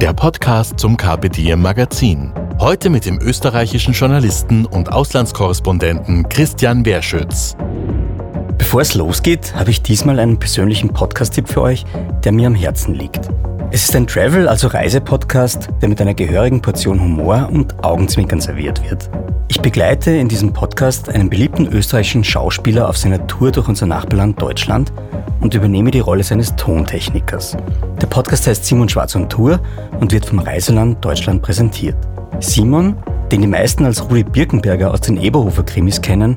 der Podcast zum Diem Magazin. Heute mit dem österreichischen Journalisten und Auslandskorrespondenten Christian Werschütz. Bevor es losgeht, habe ich diesmal einen persönlichen Podcast-Tipp für euch, der mir am Herzen liegt. Es ist ein Travel, also Reisepodcast, der mit einer gehörigen Portion Humor und Augenzwinkern serviert wird. Ich begleite in diesem Podcast einen beliebten österreichischen Schauspieler auf seiner Tour durch unser Nachbarland Deutschland und übernehme die Rolle seines Tontechnikers. Der Podcast heißt Simon Schwarz und Tour und wird vom Reiseland Deutschland präsentiert. Simon, den die meisten als Rudi Birkenberger aus den Eberhofer Krimis kennen,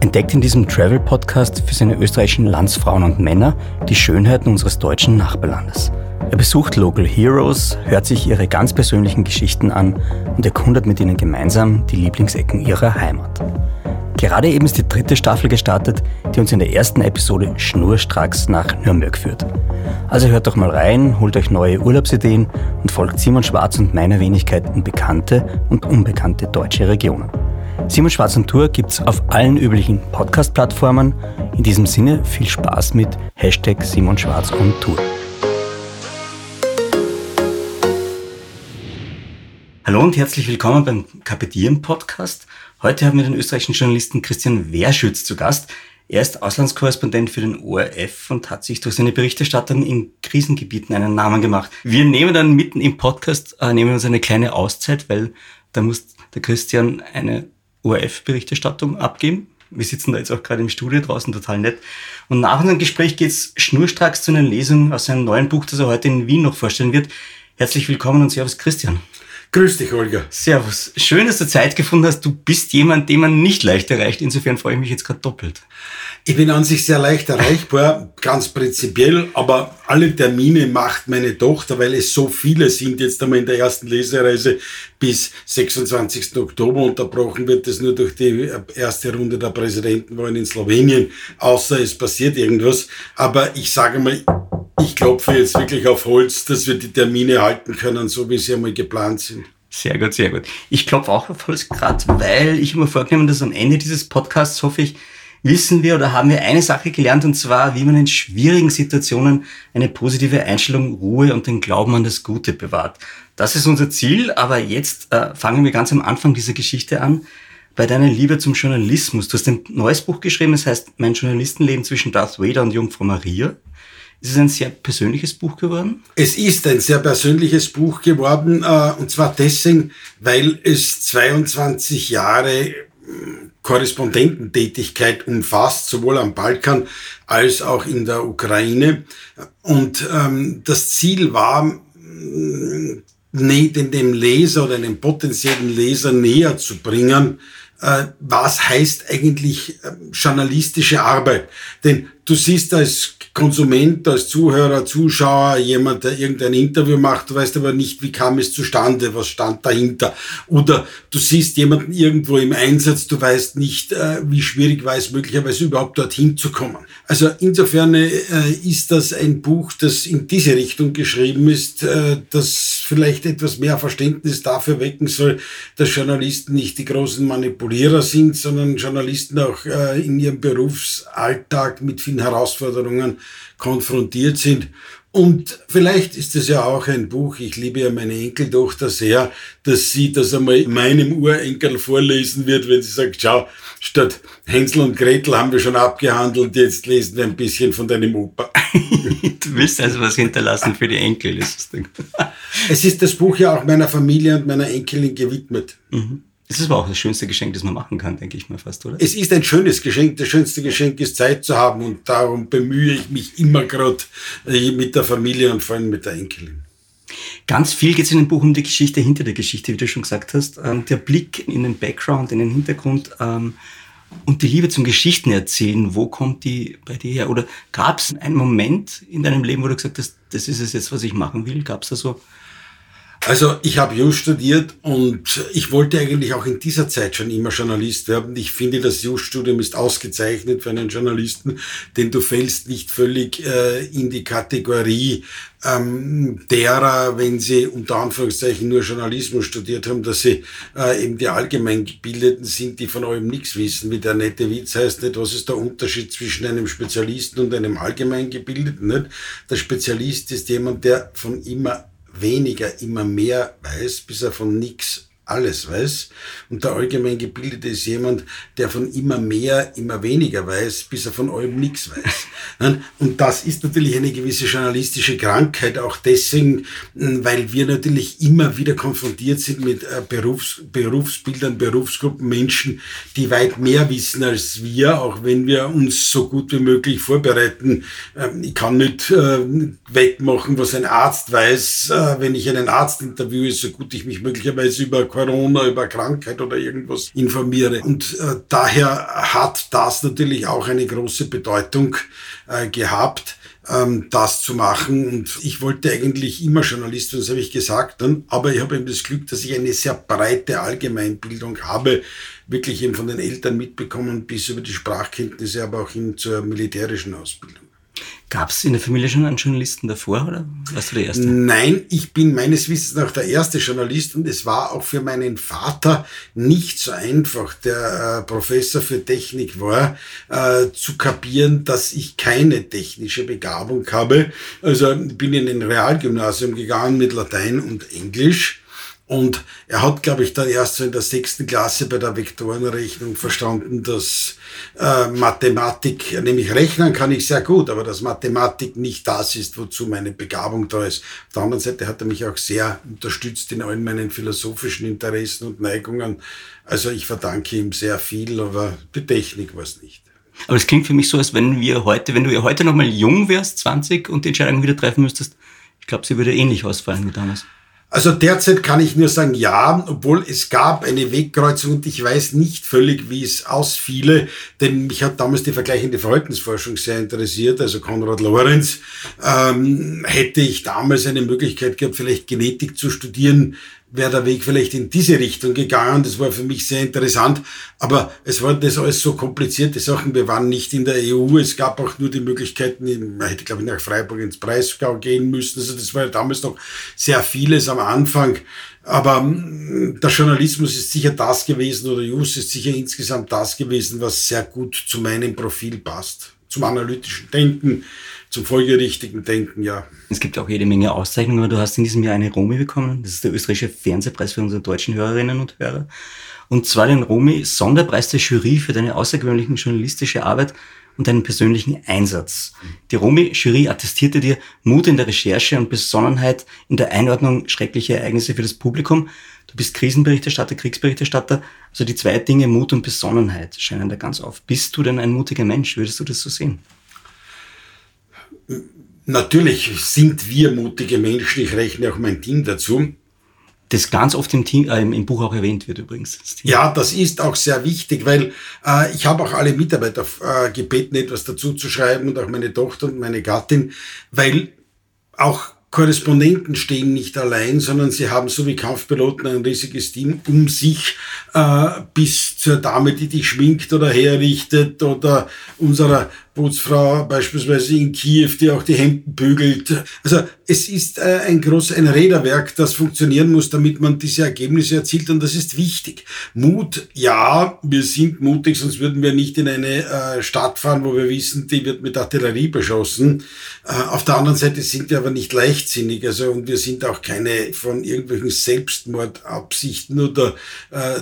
entdeckt in diesem Travel-Podcast für seine österreichischen Landsfrauen und Männer die Schönheiten unseres deutschen Nachbarlandes. Er besucht Local Heroes, hört sich ihre ganz persönlichen Geschichten an und erkundet mit ihnen gemeinsam die Lieblingsecken ihrer Heimat. Gerade eben ist die dritte Staffel gestartet, die uns in der ersten Episode schnurstracks nach Nürnberg führt. Also hört doch mal rein, holt euch neue Urlaubsideen und folgt Simon Schwarz und meiner Wenigkeit in bekannte und unbekannte deutsche Regionen. Simon Schwarz und Tour gibt's auf allen üblichen Podcast-Plattformen. In diesem Sinne viel Spaß mit Hashtag Simon Schwarz und Tour. Hallo und herzlich willkommen beim Kapitieren Podcast. Heute haben wir den österreichischen Journalisten Christian Werschütz zu Gast. Er ist Auslandskorrespondent für den ORF und hat sich durch seine Berichterstattung in Krisengebieten einen Namen gemacht. Wir nehmen dann mitten im Podcast, äh, nehmen uns eine kleine Auszeit, weil da muss der Christian eine ORF-Berichterstattung abgeben. Wir sitzen da jetzt auch gerade im Studio draußen, total nett. Und nach unserem Gespräch geht's schnurstracks zu einer Lesung aus seinem neuen Buch, das er heute in Wien noch vorstellen wird. Herzlich willkommen und Servus Christian. Grüß dich, Olga. Servus. Schön, dass du Zeit gefunden hast. Du bist jemand, den man nicht leicht erreicht. Insofern freue ich mich jetzt gerade doppelt. Ich bin an sich sehr leicht erreichbar, ganz prinzipiell, aber alle Termine macht meine Tochter, weil es so viele sind jetzt einmal in der ersten Lesereise bis 26. Oktober unterbrochen wird es nur durch die erste Runde der Präsidentenwahlen in Slowenien, außer es passiert irgendwas. Aber ich sage mal, ich klopfe jetzt wirklich auf Holz, dass wir die Termine halten können, so wie sie einmal geplant sind. Sehr gut, sehr gut. Ich klopfe auch auf Holz, gerade weil ich immer vorgenommen, dass am Ende dieses Podcasts, hoffe ich, wissen wir oder haben wir eine Sache gelernt, und zwar, wie man in schwierigen Situationen eine positive Einstellung, Ruhe und den Glauben an das Gute bewahrt. Das ist unser Ziel, aber jetzt äh, fangen wir ganz am Anfang dieser Geschichte an. Bei deiner Liebe zum Journalismus. Du hast ein neues Buch geschrieben, das heißt Mein Journalistenleben zwischen Darth Vader und Jungfrau Maria. Ist es ein sehr persönliches Buch geworden? Es ist ein sehr persönliches Buch geworden, äh, und zwar deswegen, weil es 22 Jahre Korrespondententätigkeit umfasst, sowohl am Balkan als auch in der Ukraine. Und ähm, das Ziel war, mm, dem Leser oder dem potenziellen Leser näher zu bringen, äh, was heißt eigentlich äh, journalistische Arbeit. Denn du siehst als Konsument, als Zuhörer, Zuschauer, jemand, der irgendein Interview macht, du weißt aber nicht, wie kam es zustande, was stand dahinter. Oder du siehst jemanden irgendwo im Einsatz, du weißt nicht, äh, wie schwierig war es möglicherweise überhaupt dorthin zu kommen. Also insofern äh, ist das ein Buch, das in diese Richtung geschrieben ist, äh, das vielleicht etwas mehr Verständnis dafür wecken soll, dass Journalisten nicht die großen Manipulierer sind, sondern Journalisten auch in ihrem Berufsalltag mit vielen Herausforderungen konfrontiert sind. Und vielleicht ist es ja auch ein Buch, ich liebe ja meine Enkeltochter sehr, dass sie das einmal meinem Urenkel vorlesen wird, wenn sie sagt, schau, statt Hänsel und Gretel haben wir schon abgehandelt, jetzt lesen wir ein bisschen von deinem Opa. du willst also was hinterlassen für die Enkel, ist es ist das Buch ja auch meiner Familie und meiner Enkelin gewidmet. Mhm. Es ist aber auch das schönste Geschenk, das man machen kann, denke ich mal fast, oder? Es ist ein schönes Geschenk. Das schönste Geschenk ist Zeit zu haben und darum bemühe ich mich immer gerade äh, mit der Familie und vor allem mit der Enkelin. Ganz viel geht es in dem Buch um die Geschichte hinter der Geschichte, wie du schon gesagt hast. Ähm, der Blick in den Background, in den Hintergrund ähm, und die Liebe zum Geschichten erzählen. Wo kommt die bei dir her? Oder gab es einen Moment in deinem Leben, wo du gesagt hast, das ist es jetzt, was ich machen will? Gab es da so Also ich habe Jus studiert und ich wollte eigentlich auch in dieser Zeit schon immer Journalist werden. Ich finde, das Jus-Studium ist ausgezeichnet für einen Journalisten, denn du fällst nicht völlig äh, in die Kategorie ähm, derer, wenn sie unter Anführungszeichen nur Journalismus studiert haben, dass sie äh, eben die Allgemeingebildeten sind, die von allem nichts wissen. Wie der nette Witz heißt nicht, was ist der Unterschied zwischen einem Spezialisten und einem Allgemeingebildeten? Nicht? Der Spezialist ist jemand, der von immer weniger immer mehr weiß, bis er von nichts alles weiß. Und der allgemein Gebildete ist jemand, der von immer mehr, immer weniger weiß, bis er von allem nichts weiß. Und das ist natürlich eine gewisse journalistische Krankheit, auch deswegen, weil wir natürlich immer wieder konfrontiert sind mit äh, Berufs Berufsbildern, Berufsgruppen, Menschen, die weit mehr wissen als wir, auch wenn wir uns so gut wie möglich vorbereiten. Ähm, ich kann nicht äh, wettmachen, was ein Arzt weiß, äh, wenn ich einen Arzt interviewe, so gut ich mich möglicherweise über Corona, über Krankheit oder irgendwas informiere. Und äh, daher hat das natürlich auch eine große Bedeutung äh, gehabt ähm, das zu machen. Und ich wollte eigentlich immer Journalist werden, das habe ich gesagt. Aber ich habe eben das Glück, dass ich eine sehr breite Allgemeinbildung habe, wirklich eben von den Eltern mitbekommen, bis über die Sprachkenntnisse, aber auch hin zur militärischen Ausbildung. Gab es in der Familie schon einen Journalisten davor oder warst du der Erste? Nein, ich bin meines Wissens nach der erste Journalist und es war auch für meinen Vater nicht so einfach, der äh, Professor für Technik war, äh, zu kapieren, dass ich keine technische Begabung habe. Also bin in ein Realgymnasium gegangen mit Latein und Englisch und er hat, glaube ich, dann erst so in der sechsten Klasse bei der Vektorenrechnung verstanden, dass äh, Mathematik, nämlich rechnen kann ich sehr gut, aber dass Mathematik nicht das ist, wozu meine Begabung da ist. Auf der anderen Seite hat er mich auch sehr unterstützt in allen meinen philosophischen Interessen und Neigungen. Also ich verdanke ihm sehr viel, aber die Technik war es nicht. Aber es klingt für mich so, als wenn wir heute, wenn du heute nochmal jung wärst, 20 und die Entscheidung wieder treffen müsstest, ich glaube, sie würde ähnlich ausfallen wie damals. Also derzeit kann ich nur sagen, ja, obwohl es gab eine Wegkreuzung und ich weiß nicht völlig, wie es ausfiele, denn mich hat damals die vergleichende Verhaltensforschung sehr interessiert, also Konrad Lorenz. Ähm, hätte ich damals eine Möglichkeit gehabt, vielleicht Genetik zu studieren, wäre der Weg vielleicht in diese Richtung gegangen. Das war für mich sehr interessant. Aber es waren das alles so komplizierte Sachen. Wir waren nicht in der EU. Es gab auch nur die Möglichkeiten, man hätte, glaube ich, nach Freiburg ins Breisgau gehen müssen. Also das war ja damals noch sehr vieles am Anfang. Aber hm, der Journalismus ist sicher das gewesen oder Jus ist sicher insgesamt das gewesen, was sehr gut zu meinem Profil passt. Zum analytischen Denken, zum folgerichtigen Denken, ja. Es gibt auch jede Menge Auszeichnungen, du hast in diesem Jahr eine Romy bekommen. Das ist der österreichische Fernsehpreis für unsere deutschen Hörerinnen und Hörer. Und zwar den Romy Sonderpreis der Jury für deine außergewöhnliche journalistische Arbeit und deinen persönlichen Einsatz. Die Romy Jury attestierte dir Mut in der Recherche und Besonnenheit in der Einordnung schrecklicher Ereignisse für das Publikum. Du bist Krisenberichterstatter, Kriegsberichterstatter. Also die zwei Dinge, Mut und Besonnenheit, scheinen da ganz auf. Bist du denn ein mutiger Mensch? Würdest du das so sehen? Natürlich sind wir mutige Menschen. Ich rechne auch mein Team dazu. Das ganz oft im, Team, äh, im Buch auch erwähnt wird übrigens. Das ja, das ist auch sehr wichtig, weil äh, ich habe auch alle Mitarbeiter äh, gebeten, etwas dazu zu schreiben und auch meine Tochter und meine Gattin, weil auch Korrespondenten stehen nicht allein, sondern sie haben so wie Kampfpiloten ein riesiges Team um sich, äh, bis zur Dame, die dich schminkt oder herrichtet oder unserer Bootsfrau beispielsweise in Kiew, die auch die Hemden bügelt. Also es ist äh, ein groß ein Räderwerk, das funktionieren muss, damit man diese Ergebnisse erzielt und das ist wichtig. Mut, ja, wir sind mutig, sonst würden wir nicht in eine äh, Stadt fahren, wo wir wissen, die wird mit Artillerie beschossen. Äh, auf der anderen Seite sind wir aber nicht leichtsinnig, also und wir sind auch keine von irgendwelchen Selbstmordabsichten oder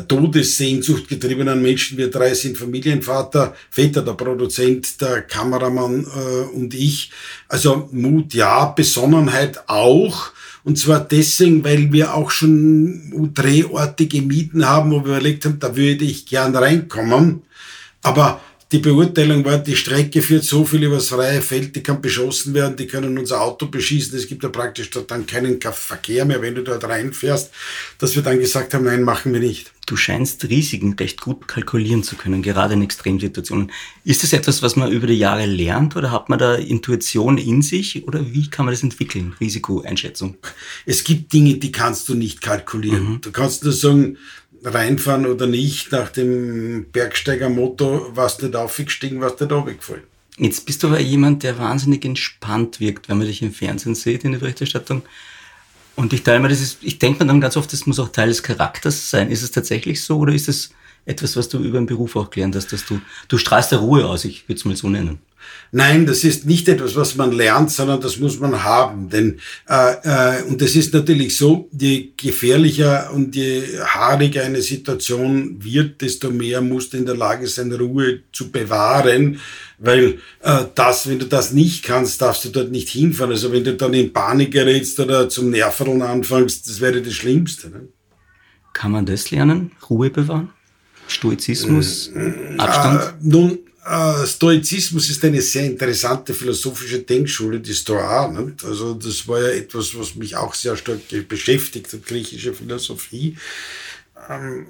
Todessehnsucht getriebenen Menschen. Wir drei sind Familienvater, Väter, der Produzent, der Kameramann äh, und ich. Also Mut ja, Besonnenheit auch. Und zwar deswegen, weil wir auch schon Drehorte gemieden haben, wo wir überlegt haben, da würde ich gern reinkommen. Aber die Beurteilung war, die Strecke führt so viel übers freie Feld, die kann beschossen werden, die können unser Auto beschießen, es gibt ja praktisch dort dann keinen Verkehr mehr, wenn du dort reinfährst, dass wir dann gesagt haben, nein, machen wir nicht. Du scheinst Risiken recht gut kalkulieren zu können, gerade in Extremsituationen. Ist das etwas, was man über die Jahre lernt oder hat man da Intuition in sich oder wie kann man das entwickeln, Risikoeinschätzung? Es gibt Dinge, die kannst du nicht kalkulieren. Mhm. Du kannst nur sagen, reinfahren oder nicht, nach dem Bergsteiger-Motto, was nicht aufgestiegen, was nicht runtergefallen. Jetzt bist du aber jemand, der wahnsinnig entspannt wirkt, wenn man dich im Fernsehen sieht, in der Berichterstattung. Und ich teile mir das ist, ich denke mir dann ganz oft, das muss auch Teil des Charakters sein. Ist es tatsächlich so oder ist es etwas, was du über den Beruf auch gelernt hast, dass du, du strahlst der Ruhe aus, ich würde es mal so nennen. Nein, das ist nicht etwas, was man lernt, sondern das muss man haben. Denn äh, äh, und es ist natürlich so, je gefährlicher und je haariger eine Situation wird, desto mehr musst du in der Lage sein, Ruhe zu bewahren. Weil äh, das, wenn du das nicht kannst, darfst du dort nicht hinfahren. Also wenn du dann in Panik gerätst oder zum Nerveln anfängst, das wäre das Schlimmste. Ne? Kann man das lernen? Ruhe bewahren? Stoizismus? Äh, Abstand? Äh, nun, äh, Stoizismus ist eine sehr interessante philosophische Denkschule, die Stoa. Nicht? Also das war ja etwas, was mich auch sehr stark beschäftigt hat, griechische Philosophie. Ähm,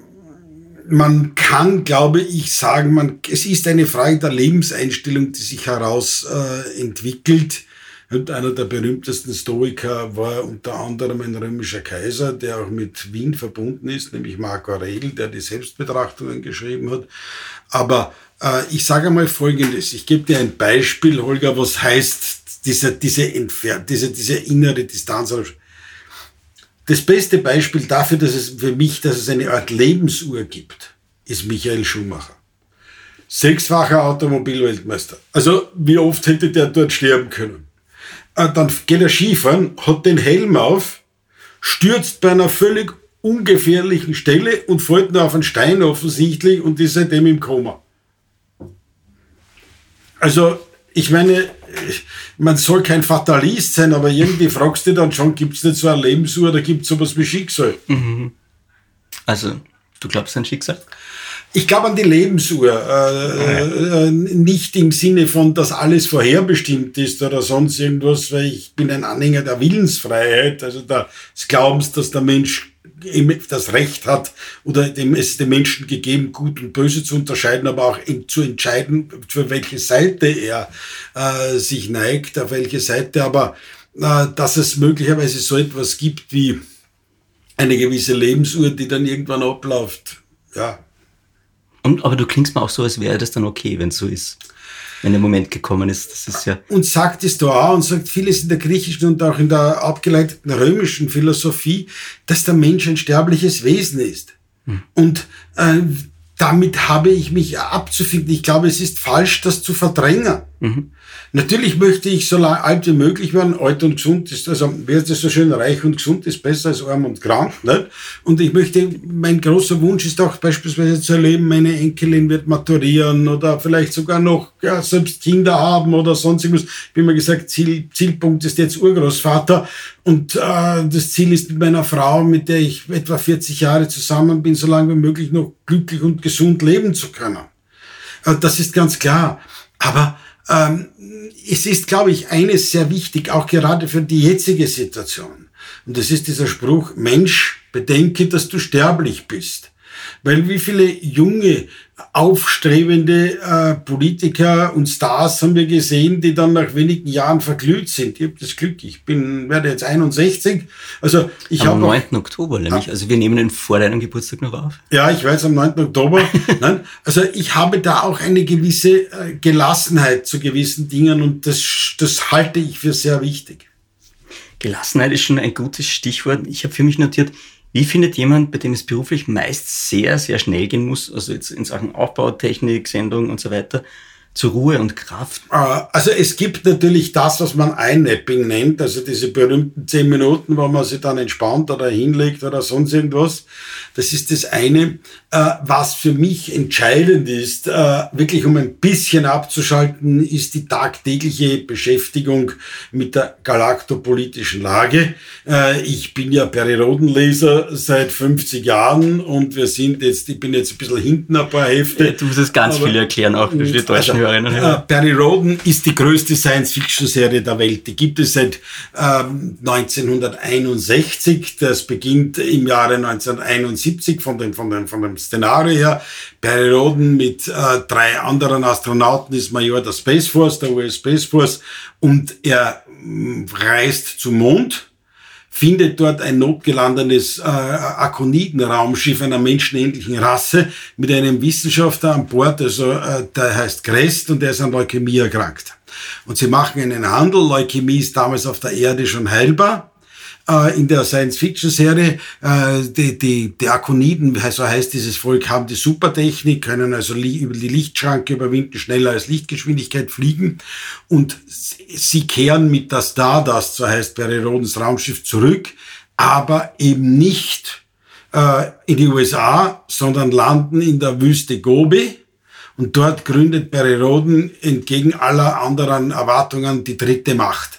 man kann, glaube ich, sagen, man, es ist eine Frage der Lebenseinstellung, die sich heraus äh, entwickelt. Und einer der berühmtesten Stoiker war unter anderem ein römischer Kaiser, der auch mit Wien verbunden ist, nämlich Marco Aurel, der die Selbstbetrachtungen geschrieben hat. Aber äh, ich sage mal Folgendes. Ich gebe dir ein Beispiel, Holger, was heißt diese, diese, Entfer diese, diese innere Distanz. Das beste Beispiel dafür, dass es für mich, dass es eine Art Lebensuhr gibt, ist Michael Schumacher. Sechsfacher Automobilweltmeister. Also, wie oft hätte der dort sterben können? Äh, dann geht er Skifahren, hat den Helm auf, stürzt bei einer völlig ungefährlichen Stelle und fällt nur auf einen Stein offensichtlich und ist seitdem im Koma. Also, ich meine, man soll kein Fatalist sein, aber irgendwie fragst du dann schon, gibt es nicht so eine Lebensuhr oder gibt es sowas wie Schicksal? Mhm. Also, du glaubst an Schicksal? Ich glaube an die Lebensuhr. Äh, äh, nicht im Sinne von, dass alles vorherbestimmt ist oder sonst irgendwas, weil ich bin ein Anhänger der Willensfreiheit, also des Glaubens, dass der Mensch das Recht hat oder dem, es dem Menschen gegeben, gut und böse zu unterscheiden, aber auch zu entscheiden, für welche Seite er äh, sich neigt, auf welche Seite, aber äh, dass es möglicherweise so etwas gibt wie eine gewisse Lebensuhr, die dann irgendwann abläuft. Ja. Und, aber du klingst mir auch so, als wäre das dann okay, wenn es so ist wenn der Moment gekommen ist. Das ist ja und sagt es da auch und sagt vieles in der griechischen und auch in der abgeleiteten römischen Philosophie, dass der Mensch ein sterbliches Wesen ist. Hm. Und äh, damit habe ich mich abzufinden. Ich glaube, es ist falsch, das zu verdrängen. Mhm. Natürlich möchte ich so alt wie möglich werden. Alt und gesund ist, also wer ist das so schön, reich und gesund ist besser als arm und krank. Nicht? Und ich möchte, mein großer Wunsch ist auch beispielsweise zu erleben, meine Enkelin wird maturieren oder vielleicht sogar noch ja, selbst Kinder haben oder sonst irgendwas. Wie man gesagt, Ziel, Zielpunkt ist jetzt Urgroßvater. Und äh, das Ziel ist mit meiner Frau, mit der ich etwa 40 Jahre zusammen bin, so lange wie möglich noch glücklich und gesund leben zu können. Äh, das ist ganz klar. Aber ähm, es ist, glaube ich, eines sehr wichtig, auch gerade für die jetzige Situation. Und das ist dieser Spruch, Mensch, bedenke, dass du sterblich bist. Weil wie viele junge, aufstrebende äh, Politiker und Stars haben wir gesehen, die dann nach wenigen Jahren verglüht sind. Ich habe das Glück, ich bin, werde jetzt 61. Also ich Am 9. Auch, Oktober nämlich. Also wir nehmen den vor deinem Geburtstag noch auf. Ja, ich weiß, am 9. Oktober. Nein, also ich habe da auch eine gewisse äh, Gelassenheit zu gewissen Dingen und das, das halte ich für sehr wichtig. Gelassenheit ist schon ein gutes Stichwort. Ich habe für mich notiert, wie findet jemand, bei dem es beruflich meist sehr, sehr schnell gehen muss, also jetzt in Sachen Aufbau, Technik, Sendung und so weiter, zur Ruhe und Kraft? Äh, also es gibt natürlich das, was man Einnapping nennt, also diese berühmten zehn Minuten, wo man sich dann entspannt oder hinlegt oder sonst irgendwas. Das ist das eine. Äh, was für mich entscheidend ist, äh, wirklich um ein bisschen abzuschalten, ist die tagtägliche Beschäftigung mit der galaktopolitischen Lage. Ich bin ja Periodenleser seit 50 Jahren und wir sind jetzt, ich bin jetzt ein bisschen hinten ein paar Hefte. Du musst es ganz viel erklären, auch für die deutschen also, Hörerinnen und Hörer. Perry Roden ist die größte Science-Fiction-Serie der Welt. Die gibt es seit ähm, 1961. Das beginnt im Jahre 1971 von dem, von dem, von dem Szenario her. Perry Roden mit äh, drei anderen Astronauten ist Major der Space Force, der US Space Force, und er äh, reist zum Mond findet dort ein notgelandenes äh, Akoniden-Raumschiff einer menschenähnlichen Rasse mit einem Wissenschaftler an Bord, also äh, der heißt Crest und der ist an Leukämie erkrankt. Und sie machen einen Handel. Leukämie ist damals auf der Erde schon heilbar äh, in der Science-Fiction-Serie. Äh, die, die, die Akoniden, so heißt dieses Volk, haben die Supertechnik, können also über die Lichtschranke überwinden, schneller als Lichtgeschwindigkeit fliegen. Und sie kehren mit der Stardust, so heißt Perirodens Raumschiff, zurück, aber eben nicht äh, in die USA, sondern landen in der Wüste Gobi. Und dort gründet Periroden entgegen aller anderen Erwartungen die dritte Macht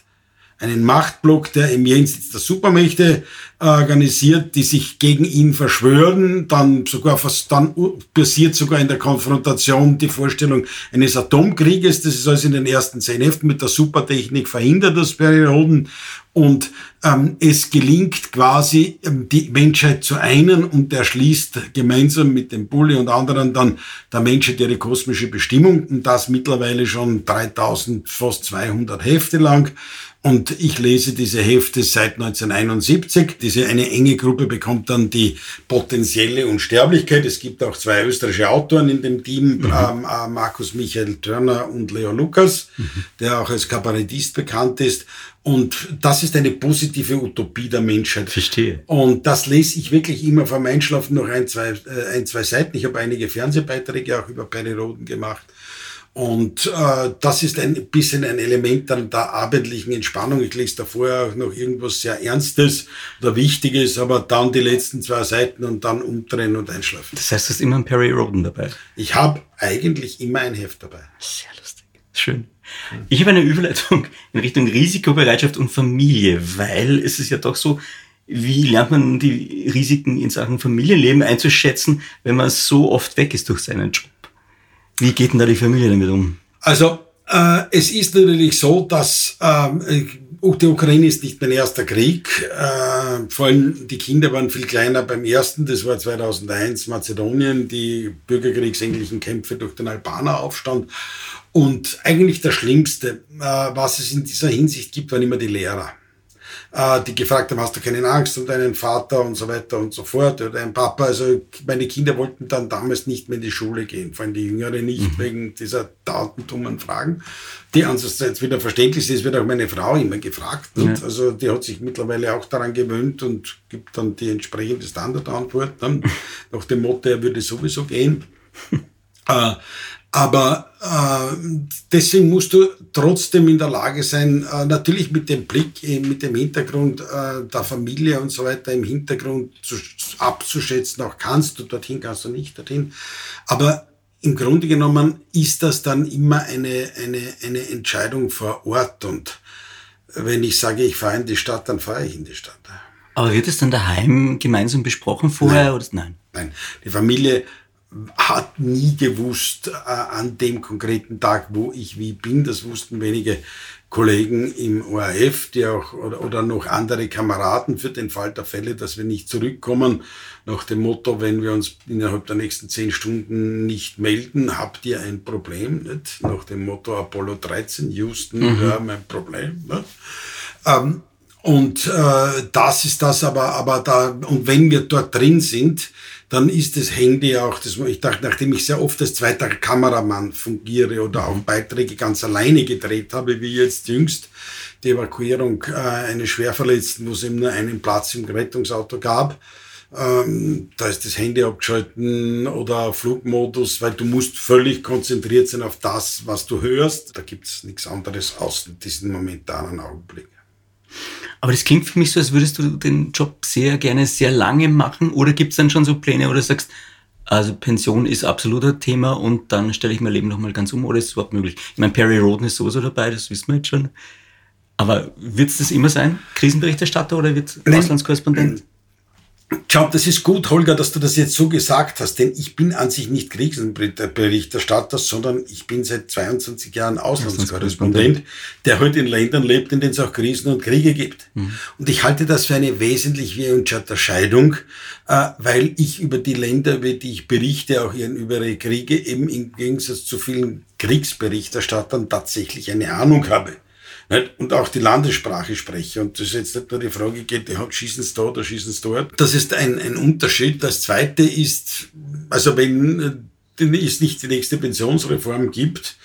einen Machtblock, der im Jenseits der Supermächte organisiert, die sich gegen ihn verschwören. Dann sogar fast, dann passiert sogar in der Konfrontation die Vorstellung eines Atomkrieges. Das ist also in den ersten zehn Heften mit der Supertechnik verhindert, das Perioden. Und ähm, es gelingt quasi, ähm, die Menschheit zu einen und er schließt gemeinsam mit dem Bulli und anderen dann der Menschheit ihre kosmische Bestimmung und das mittlerweile schon 3000, fast 200 Hefte lang. Und ich lese diese Hefte seit 1971. Diese eine enge Gruppe bekommt dann die potenzielle Unsterblichkeit. Es gibt auch zwei österreichische Autoren in dem Team, mhm. ähm, äh, Markus Michael Törner und Leo Lukas, mhm. der auch als Kabarettist bekannt ist. Und das ist eine positive Utopie der Menschheit. Verstehe. Und das lese ich wirklich immer vom Einschlafen noch ein, zwei, äh, ein, zwei Seiten. Ich habe einige Fernsehbeiträge auch über Periroden gemacht. Und äh, das ist ein bisschen ein Element dann der abendlichen Entspannung. Ich lese da vorher auch noch irgendwas sehr Ernstes oder Wichtiges, aber dann die letzten zwei Seiten und dann umdrehen und einschlafen. Das heißt, du hast immer ein Perry Roden dabei? Ich habe eigentlich immer ein Heft dabei. Sehr lustig. Schön. Ich habe eine Überleitung in Richtung Risikobereitschaft und Familie, weil es ist ja doch so, wie lernt man die Risiken in Sachen Familienleben einzuschätzen, wenn man so oft weg ist durch seinen Job? Wie geht denn da die Familie damit um? Also äh, es ist natürlich so, dass äh, die Ukraine ist nicht mein erster Krieg. Äh, vor allem die Kinder waren viel kleiner beim ersten, das war 2001 Mazedonien, die bürgerkriegsähnlichen Kämpfe durch den Albaneraufstand. Und eigentlich das Schlimmste, äh, was es in dieser Hinsicht gibt, waren immer die Lehrer äh, die gefragt haben, hast du keine Angst um deinen Vater und so weiter und so fort oder dein Papa. Also meine Kinder wollten dann damals nicht mehr in die Schule gehen, vor allem die Jüngeren nicht, mhm. wegen dieser datentummen Fragen. Die andererseits wieder verständlich ist, wird auch meine Frau immer gefragt. Ja. Und also die hat sich mittlerweile auch daran gewöhnt und gibt dann die entsprechende Standardantwort. Dann, nach dem Motto, er würde sowieso gehen. äh, aber äh, deswegen musst du trotzdem in der Lage sein, äh, natürlich mit dem Blick, äh, mit dem Hintergrund äh, der Familie und so weiter im Hintergrund zu, abzuschätzen, auch kannst du dorthin, kannst du nicht dorthin. Aber im Grunde genommen ist das dann immer eine, eine, eine Entscheidung vor Ort. Und wenn ich sage, ich fahre in die Stadt, dann fahre ich in die Stadt. Aber wird es dann daheim gemeinsam besprochen vorher? Nein. Oder? Nein. Nein. Die Familie hat nie gewusst äh, an dem konkreten Tag, wo ich wie bin. Das wussten wenige Kollegen im ORF, die auch oder, oder noch andere Kameraden für den Fall der Fälle, dass wir nicht zurückkommen. Nach dem Motto, wenn wir uns innerhalb der nächsten zehn Stunden nicht melden, habt ihr ein Problem. Nicht? Nach dem Motto Apollo 13, Houston, mhm. wir haben ein Problem. Ähm, und äh, das ist das aber, aber da, und wenn wir dort drin sind, dann ist das Handy auch, das, ich dachte, nachdem ich sehr oft als zweiter Kameramann fungiere oder auch Beiträge ganz alleine gedreht habe, wie jetzt jüngst die Evakuierung äh, eines Schwerverletzten, wo es eben nur einen Platz im Rettungsauto gab, ähm, da ist das Handy abgeschalten oder Flugmodus, weil du musst völlig konzentriert sein auf das, was du hörst. Da gibt es nichts anderes außer diesen momentanen Augenblick. Aber das klingt für mich so, als würdest du den Job sehr gerne sehr lange machen oder gibt es dann schon so Pläne, du sagst, also Pension ist absolut ein Thema und dann stelle ich mein Leben nochmal ganz um oder ist es überhaupt möglich? Ich meine, Perry Roden ist sowieso dabei, das wissen wir jetzt schon. Aber wird es das immer sein? Krisenberichterstatter oder wird Auslandskorrespondent? Schau, das ist gut, Holger, dass du das jetzt so gesagt hast, denn ich bin an sich nicht Krisenberichterstatter, sondern ich bin seit 22 Jahren Auslandskorrespondent, der heute in Ländern lebt, in denen es auch Krisen und Kriege gibt. Mhm. Und ich halte das für eine wesentliche Unterscheidung, äh, weil ich über die Länder, über die ich berichte, auch über ihre Kriege, eben im Gegensatz zu vielen Kriegsberichterstattern tatsächlich eine Ahnung habe und auch die Landessprache spreche. Und das ist jetzt nicht nur die Frage geht, schießen sie da oder schießen sie dort. Das ist ein, ein Unterschied. Das zweite ist, also wenn es nicht die nächste Pensionsreform gibt,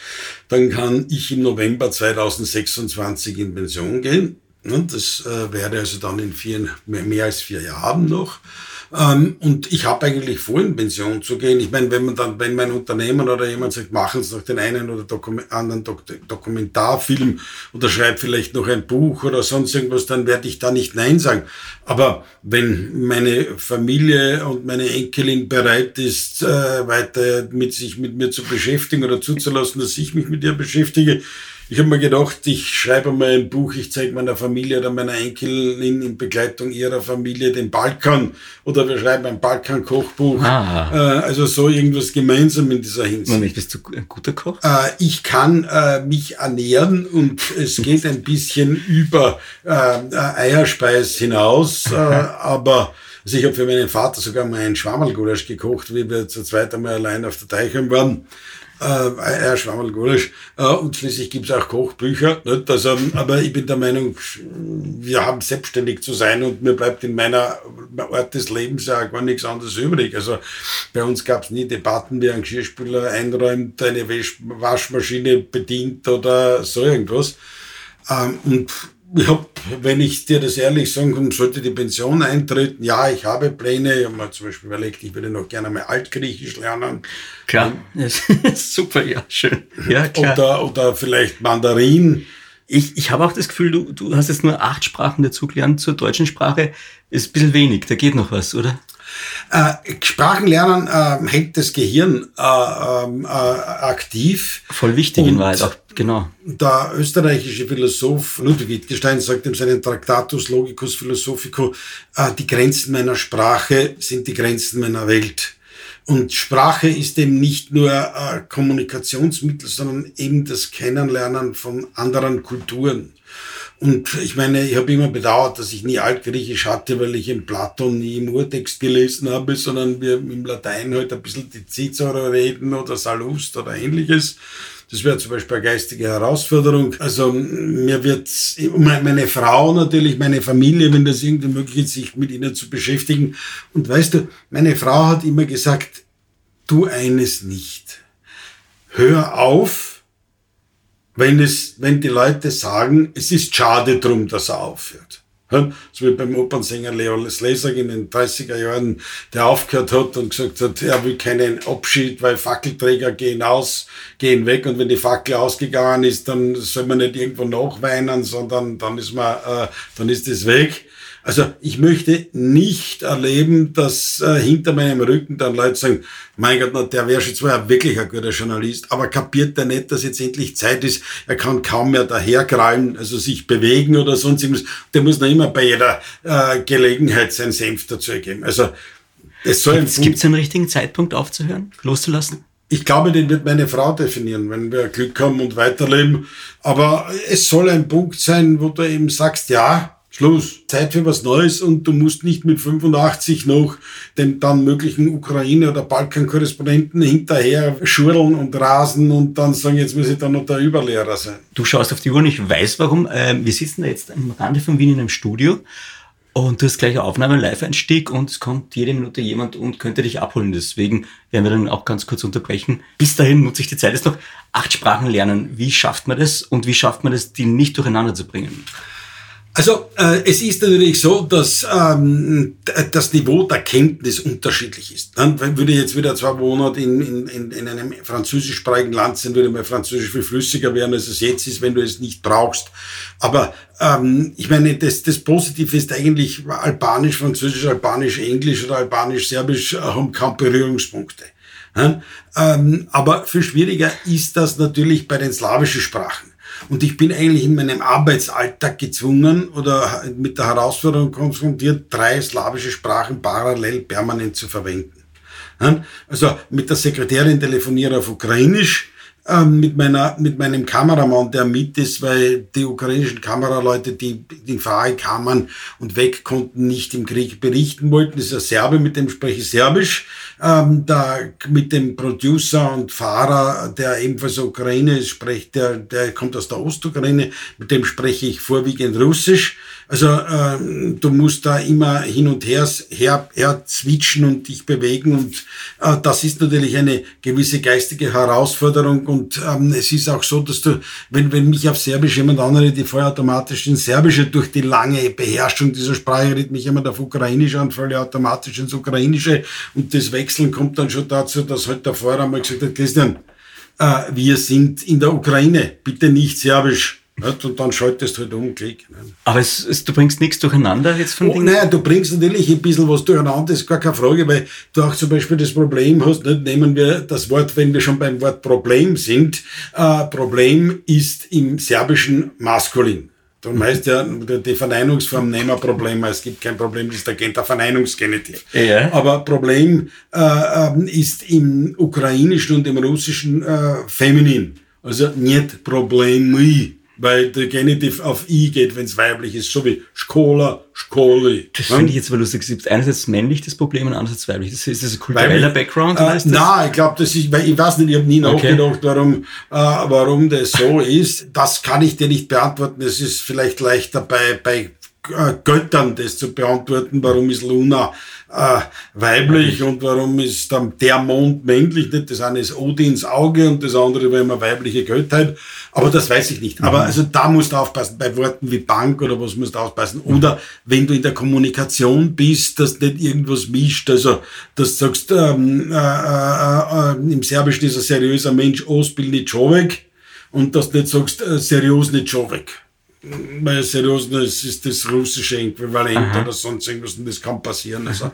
dann kann ich im November 2026 in Pension gehen. Das äh, wäre also dann in vier, mehr als vier Jahren noch. Ähm, und ich habe eigentlich vor, in Pension zu gehen. Ich meine, wenn man dann, wenn mein Unternehmen oder jemand sagt, machen Sie noch den einen oder Dokum anderen Dok Dokumentarfilm oder schreibt vielleicht noch ein Buch oder sonst irgendwas, dann werde ich da nicht Nein sagen. Aber wenn meine Familie und meine Enkelin bereit ist, äh, weiter mit sich mit mir zu beschäftigen oder zuzulassen, dass ich mich mit ihr beschäftige, ich habe mir gedacht, ich schreibe mal ein Buch, ich zeige meiner Familie oder meiner Enkelin in Begleitung ihrer Familie den Balkan oder wir schreiben ein Balkan-Kochbuch. Ah. Äh, also so irgendwas gemeinsam in dieser Hinsicht. Moment, bist du ein guter Koch? Äh, ich kann äh, mich ernähren und es geht ein bisschen über äh, Eierspeis hinaus, äh, aber also ich habe für meinen Vater sogar mal einen Schwammerlgulasch gekocht, wie wir zu zweit einmal allein auf der Teichung waren äh, Herr Schwammerl Golisch. Äh, und schließlich gibt es auch Kochbücher. Nicht? Also, aber ich bin der Meinung, wir haben selbstständig zu sein und mir bleibt in meiner Art des Lebens ja gar nichts anderes übrig. Also bei uns gab es nie Debatten, wie ein Geschirrspüler einräumt, eine Waschmaschine bedient oder so irgendwas. Ähm, und ich hab, wenn ich dir das ehrlich sagen kann, sollte die Pension eintreten, ja, ich habe Pläne. Ich habe mir zum Beispiel überlegt, ich würde noch gerne mal Altgriechisch lernen. Klar, super, ja, schön. Ja, klar. Oder, oder vielleicht Mandarin. Ich, ich habe auch das Gefühl, du, du hast jetzt nur acht Sprachen dazu gelernt zur deutschen Sprache. Ist ein bisschen wenig, da geht noch was, oder? Äh, Sprachenlernen äh, hält das Gehirn äh, ähm, äh, aktiv. Voll wichtig in Wahrheit auch, genau. Der österreichische Philosoph Ludwig Wittgenstein sagt in seinem Tractatus Logicus Philosophico, äh, die Grenzen meiner Sprache sind die Grenzen meiner Welt. Und Sprache ist eben nicht nur äh, Kommunikationsmittel, sondern eben das Kennenlernen von anderen Kulturen. Und ich meine, ich habe immer bedauert, dass ich nie Altgriechisch hatte, weil ich in Platon nie im Urtext gelesen habe, sondern wir im Latein halt ein bisschen die Cicero reden oder Salust oder ähnliches. Das wäre zum Beispiel eine geistige Herausforderung. Also mir wird meine Frau natürlich, meine Familie, wenn das irgendwie möglich ist, sich mit ihnen zu beschäftigen. Und weißt du, meine Frau hat immer gesagt, tu eines nicht. Hör auf, wenn, es, wenn die Leute sagen, es ist schade drum, dass er aufhört. So wie beim Opernsänger Leo Slesak in den 30er Jahren, der aufgehört hat und gesagt hat, er will keinen Abschied, weil Fackelträger gehen aus, gehen weg und wenn die Fackel ausgegangen ist, dann soll man nicht irgendwo nachweinen, sondern dann ist man, äh, dann ist es weg. Also ich möchte nicht erleben, dass äh, hinter meinem Rücken dann Leute sagen, mein Gott, na, der wäre schon zwar wirklich ein guter Journalist, aber kapiert der nicht, dass jetzt endlich Zeit ist, er kann kaum mehr daherkrallen, also sich bewegen oder sonst irgendwas. Der muss noch immer bei jeder äh, Gelegenheit seinen Senf dazu geben. Also es soll Gibt es einen richtigen Zeitpunkt aufzuhören, loszulassen? Ich glaube, den wird meine Frau definieren, wenn wir Glück haben und weiterleben. Aber es soll ein Punkt sein, wo du eben sagst, ja, Schluss. Zeit für was Neues und du musst nicht mit 85 noch den dann möglichen Ukraine- oder Balkan-Korrespondenten hinterher schurdeln und rasen und dann sagen, jetzt muss ich dann noch der Überlehrer sein. Du schaust auf die Uhr und ich weiß warum. Ähm, wir sitzen da jetzt am Rande von Wien in einem Studio und du hast gleich eine Aufnahme, Live-Einstieg und es kommt jede Minute jemand und könnte dich abholen. Deswegen werden wir dann auch ganz kurz unterbrechen. Bis dahin nutze ich die Zeit jetzt noch. Acht Sprachen lernen. Wie schafft man das und wie schafft man das, die nicht durcheinander zu bringen? Also äh, es ist natürlich so, dass ähm, das Niveau der Kenntnis unterschiedlich ist. Dann würde ich jetzt wieder zwei Monate in, in, in einem französischsprachigen Land sein, würde mein Französisch viel flüssiger werden, als es jetzt ist, wenn du es nicht brauchst. Aber ähm, ich meine, das, das Positive ist eigentlich Albanisch, Französisch, Albanisch, Englisch oder Albanisch, Serbisch äh, haben kaum Berührungspunkte. Ähm, aber viel schwieriger ist das natürlich bei den slawischen Sprachen. Und ich bin eigentlich in meinem Arbeitsalltag gezwungen oder mit der Herausforderung konfrontiert, drei slawische Sprachen parallel permanent zu verwenden. Also mit der Sekretärin telefoniere auf Ukrainisch, ähm, mit meiner, mit meinem Kameramann, der mit ist, weil die ukrainischen Kameraleute, die in Frage kamen und weg konnten, nicht im Krieg berichten wollten. Das ist ein Serbe, mit dem spreche ich Serbisch. Ähm, da mit dem Producer und Fahrer, der ebenfalls Ukraine ist, spricht, der, der kommt aus der Ostukraine, mit dem spreche ich vorwiegend Russisch. Also äh, du musst da immer hin und her, her, her zwitschen und dich bewegen und äh, das ist natürlich eine gewisse geistige Herausforderung und ähm, es ist auch so, dass du, wenn, wenn mich auf Serbisch jemand anredet, die vorher automatisch in Serbische durch die lange Beherrschung dieser Sprache redet mich jemand auf Ukrainisch an, falle automatisch ins Ukrainische und das Wechseln kommt dann schon dazu, dass halt der Vorher einmal gesagt hat, Christian, äh, wir sind in der Ukraine, bitte nicht Serbisch. Und dann schaltest du halt um, klick. Aber es, es, du bringst nichts durcheinander jetzt von oh, Dingen? Naja, du bringst natürlich ein bisschen was durcheinander, ist gar keine Frage, weil du auch zum Beispiel das Problem hast, nicht? nehmen wir das Wort, wenn wir schon beim Wort Problem sind, äh, Problem ist im Serbischen maskulin. Darum heißt ja die Verneinungsform nehmen wir Problem, es gibt kein Problem, das ist der, der Verneinungsgenitiv. Ja. Aber Problem äh, ähm, ist im Ukrainischen und im Russischen äh, feminin. Also nicht Problemi weil der Genitiv auf I geht, wenn es weiblich ist, so wie Skola, Skoli. Das finde ich jetzt aber lustig. Es gibt einerseits männlich das Problem und andererseits weiblich. Das ist das ein kultureller weiblich, Background? Äh, nein, ich glaube, das ist, weil ich weiß nicht, ich habe nie okay. nachgedacht, warum, äh, warum das so ist. Das kann ich dir nicht beantworten. Es ist vielleicht leichter bei, bei Göttern das zu beantworten, warum ist Luna äh, weiblich und warum ist dann der Mond männlich. Nicht? Das eine ist Odins Auge und das andere wäre immer weibliche Göttheit. Aber das weiß ich nicht. Aber mhm. also da musst du aufpassen, bei Worten wie Bank oder was musst du aufpassen. Oder wenn du in der Kommunikation bist, dass nicht irgendwas mischt. Also, dass du sagst, ähm, äh, äh, äh, im Serbischen ist ein seriöser Mensch Osbil nicht Čovek und dass du nicht sagst, äh, seriös nicht weil Seriosnes ist das russische Äquivalent Aha. oder sonst irgendwas und das kann passieren. Also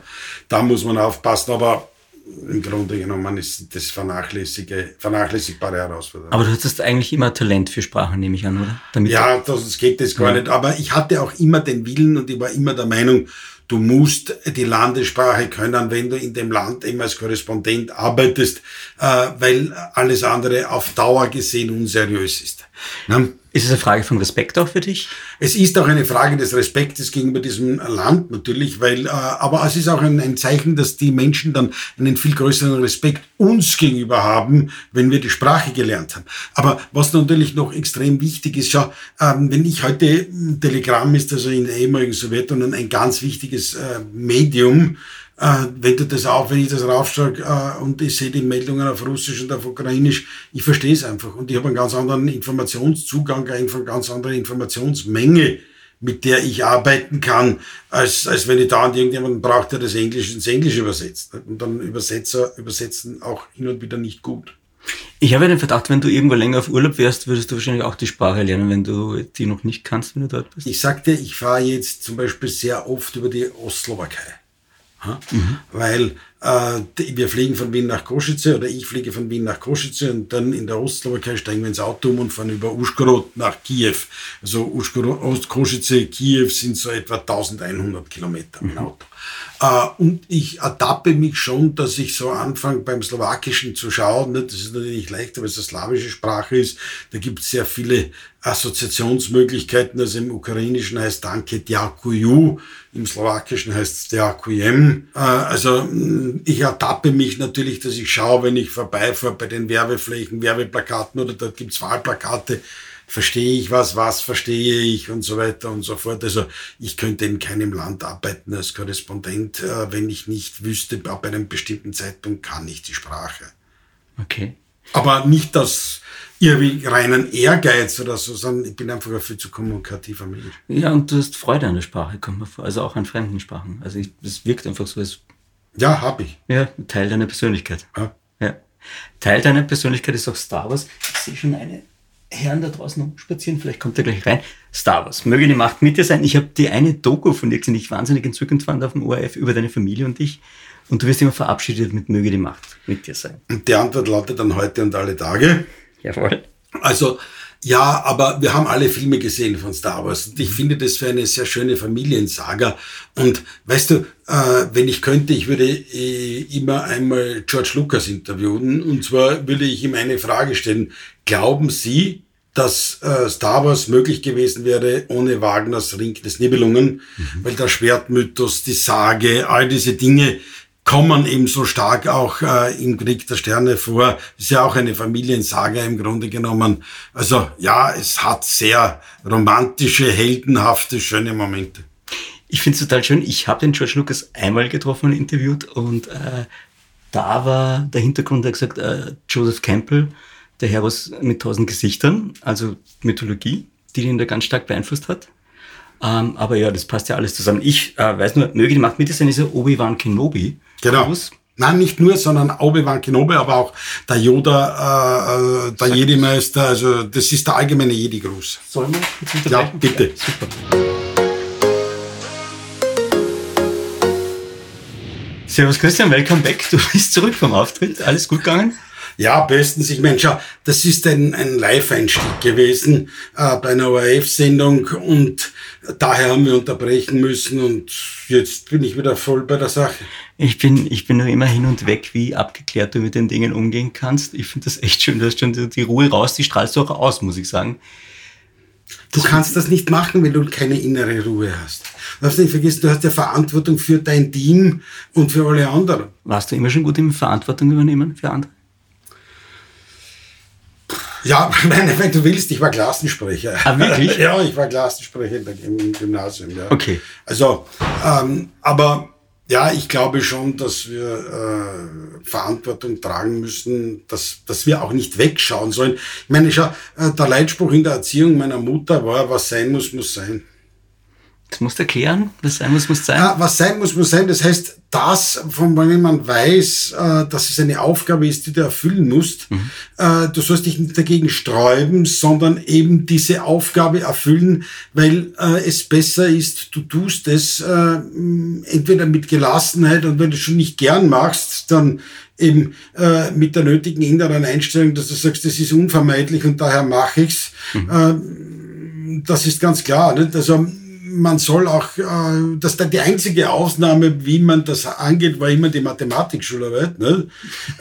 da muss man aufpassen, aber im Grunde genommen ist das vernachlässige, vernachlässigbare Herausforderung. Aber du hattest eigentlich immer Talent für Sprachen, nehme ich an, oder? Damit ja, das geht das gar ja. nicht. Aber ich hatte auch immer den Willen und ich war immer der Meinung, du musst die Landessprache können, wenn du in dem Land eben als Korrespondent arbeitest, äh, weil alles andere auf Dauer gesehen unseriös ist. Ist es eine Frage von Respekt auch für dich? Es ist auch eine Frage des Respektes gegenüber diesem Land natürlich, weil, äh, aber es ist auch ein, ein, Zeichen, dass die Menschen dann einen viel größeren Respekt uns gegenüber haben, wenn wir die Sprache gelernt haben. Aber was natürlich noch extrem wichtig ist, schau, ähm, wenn ich heute Telegram ist also in der ehemaligen Sowjetunion ein ganz wichtiges äh, Medium, äh, wenn du das auch, wenn ich das raufschlage äh, und ich sehe die Meldungen auf Russisch und auf Ukrainisch, ich verstehe es einfach und ich habe einen ganz anderen Informationszugang, eine ganz andere Informationsmenge, mit der ich arbeiten kann, als, als wenn ich da an irgendjemanden brauche, der das Englisch ins Englische übersetzt. Und dann Übersetzer übersetzen auch hin und wieder nicht gut. Ich habe den Verdacht, wenn du irgendwo länger auf Urlaub wärst, würdest du wahrscheinlich auch die Sprache lernen, wenn du die noch nicht kannst, wenn du dort bist. Ich sagte, ich fahre jetzt zum Beispiel sehr oft über die Ostslowakei. Mhm. Weil äh, wir fliegen von Wien nach Kosice oder ich fliege von Wien nach Kosice und dann in der Ostslowakei steigen wir ins Auto um und fahren über Uschgorod nach Kiew. Also Uschgorod, Ostkosice, Kiew sind so etwa 1100 Kilometer mhm. im Auto. Äh, und ich ertappe mich schon, dass ich so anfange beim Slowakischen zu schauen. Das ist natürlich nicht leicht, weil es eine slawische Sprache ist. Da gibt es sehr viele Assoziationsmöglichkeiten. Also im Ukrainischen heißt Danke Diakuju, im Slowakischen heißt es Diakujem. Äh, also ich ertappe mich natürlich, dass ich schaue, wenn ich vorbeifahre bei den Werbeflächen, Werbeplakaten oder dort gibt's Wahlplakate, verstehe ich was, was verstehe ich und so weiter und so fort. Also ich könnte in keinem Land arbeiten als Korrespondent, äh, wenn ich nicht wüsste, ab einem bestimmten Zeitpunkt kann ich die Sprache. Okay. Aber nicht aus irgendwie reinen Ehrgeiz oder so, sondern ich bin einfach ein viel zu kommunikativer Mensch. Ja, und du hast Freude an der Sprache, kommt mir vor. Also auch an fremden Sprachen. Also es wirkt einfach so als. Ja, habe ich. Ja, Teil deiner Persönlichkeit. Ja. ja. Teil deiner Persönlichkeit ist auch Star Wars. Ich sehe schon eine Herren da draußen umspazieren, vielleicht kommt er gleich rein. Star Wars, möge die Macht mit dir sein. Ich habe die eine Doku von dir gesehen, die ich wahnsinnig entzückend fand auf dem ORF über deine Familie und dich. Und du wirst immer verabschiedet mit möge die Macht mit dir sein. Und die Antwort lautet dann heute und alle Tage. Jawohl. Also, ja, aber wir haben alle Filme gesehen von Star Wars und ich finde das für eine sehr schöne Familiensaga. Und weißt du, äh, wenn ich könnte, ich würde äh, immer einmal George Lucas interviewen und zwar würde ich ihm eine Frage stellen. Glauben Sie, dass äh, Star Wars möglich gewesen wäre ohne Wagners Ring des Nibelungen? Mhm. Weil der Schwertmythos, die Sage, all diese Dinge, kommen eben so stark auch äh, im Krieg der Sterne vor. Ist ja auch eine Familiensaga im Grunde genommen. Also ja, es hat sehr romantische, heldenhafte, schöne Momente. Ich finde es total schön. Ich habe den George Lucas einmal getroffen und interviewt und äh, da war der Hintergrund, der gesagt, äh, Joseph Campbell, der Herr was mit tausend Gesichtern, also Mythologie, die ihn da ganz stark beeinflusst hat. Ähm, aber ja, das passt ja alles zusammen. Ich äh, weiß nur, möge die Macht mit ist ja Obi-Wan Kenobi. Genau. Groß. Nein, nicht nur, sondern Obi-Wan Kenobi, aber auch der Yoda, äh, der Jedi-Meister, also das ist der allgemeine Jedi-Gruß. Sollen wir jetzt Ja, bitte. Ja, super. Servus Christian, welcome back. Du bist zurück vom Auftritt. Alles gut gegangen? Ja, bestens. Ich meine, schau, das ist ein, ein Live-Einstieg gewesen äh, bei einer ORF-Sendung und daher haben wir unterbrechen müssen und jetzt bin ich wieder voll bei der Sache. Ich bin, ich bin noch immer hin und weg, wie abgeklärt du mit den Dingen umgehen kannst. Ich finde das echt schön. Du hast schon die Ruhe raus, die strahlst du auch aus, muss ich sagen. Du kannst das nicht machen, wenn du keine innere Ruhe hast. Du darfst nicht vergessen, du hast ja Verantwortung für dein Team und für alle anderen. Warst du immer schon gut im Verantwortung übernehmen für andere? Ja, nein, wenn du willst, ich war Klassensprecher. Ah, wirklich? ja, ich war Klassensprecher im Gymnasium. Ja. Okay. Also, ähm, aber ja, ich glaube schon, dass wir äh, Verantwortung tragen müssen, dass, dass wir auch nicht wegschauen sollen. Ich meine, schau, äh, der Leitspruch in der Erziehung meiner Mutter war, was sein muss, muss sein. Das musst du erklären, was sein muss, muss sein. Ja, was sein muss, muss sein. Das heißt, das, von dem man weiß, äh, dass es eine Aufgabe ist, die du erfüllen musst, mhm. äh, du sollst dich nicht dagegen sträuben, sondern eben diese Aufgabe erfüllen, weil äh, es besser ist, du tust es entweder mit Gelassenheit und wenn du es schon nicht gern machst, dann eben äh, mit der nötigen inneren Einstellung, dass du sagst, das ist unvermeidlich und daher mache ich's. Mhm. Äh, das ist ganz klar. Nicht? Also man soll auch, äh, dass da die einzige Ausnahme, wie man das angeht, war immer die Mathematikschularbeit. Ne?